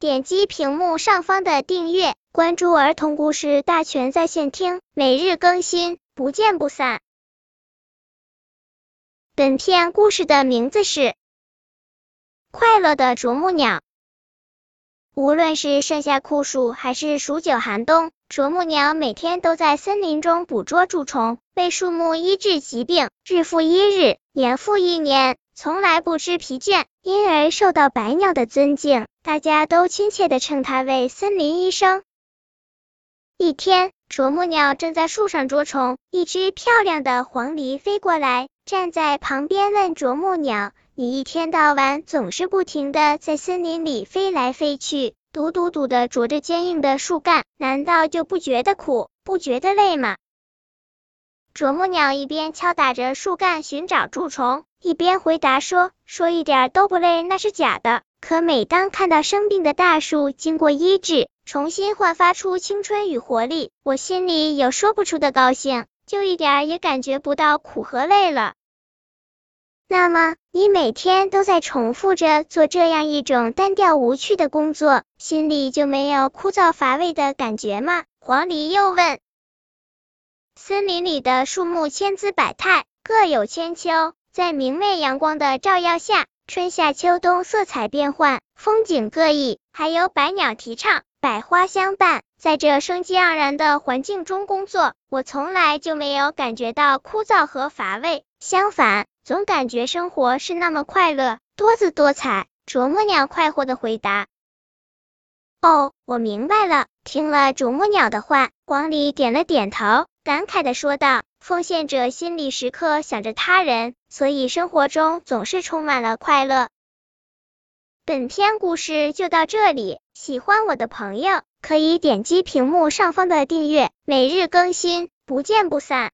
点击屏幕上方的订阅，关注儿童故事大全在线听，每日更新，不见不散。本片故事的名字是《快乐的啄木鸟》。无论是盛夏酷暑还是数九寒冬，啄木鸟每天都在森林中捕捉蛀虫，为树木医治疾病，日复一日，年复一年，从来不知疲倦，因而受到百鸟的尊敬，大家都亲切的称它为森林医生。一天，啄木鸟正在树上捉虫，一只漂亮的黄鹂飞过来，站在旁边问啄木鸟。你一天到晚总是不停的在森林里飞来飞去，笃笃笃的啄着坚硬的树干，难道就不觉得苦，不觉得累吗？啄木鸟一边敲打着树干寻找蛀虫，一边回答说：“说一点都不累那是假的，可每当看到生病的大树经过医治，重新焕发出青春与活力，我心里有说不出的高兴，就一点也感觉不到苦和累了。”那么，你每天都在重复着做这样一种单调无趣的工作，心里就没有枯燥乏味的感觉吗？黄鹂又问。森林里的树木千姿百态，各有千秋，在明媚阳光的照耀下，春夏秋冬色彩变幻，风景各异，还有百鸟啼唱，百花相伴。在这生机盎然的环境中工作，我从来就没有感觉到枯燥和乏味，相反。总感觉生活是那么快乐，多姿多彩。啄木鸟快活的回答：“哦，我明白了。”听了啄木鸟的话，黄鹂点了点头，感慨的说道：“奉献者心里时刻想着他人，所以生活中总是充满了快乐。”本篇故事就到这里，喜欢我的朋友可以点击屏幕上方的订阅，每日更新，不见不散。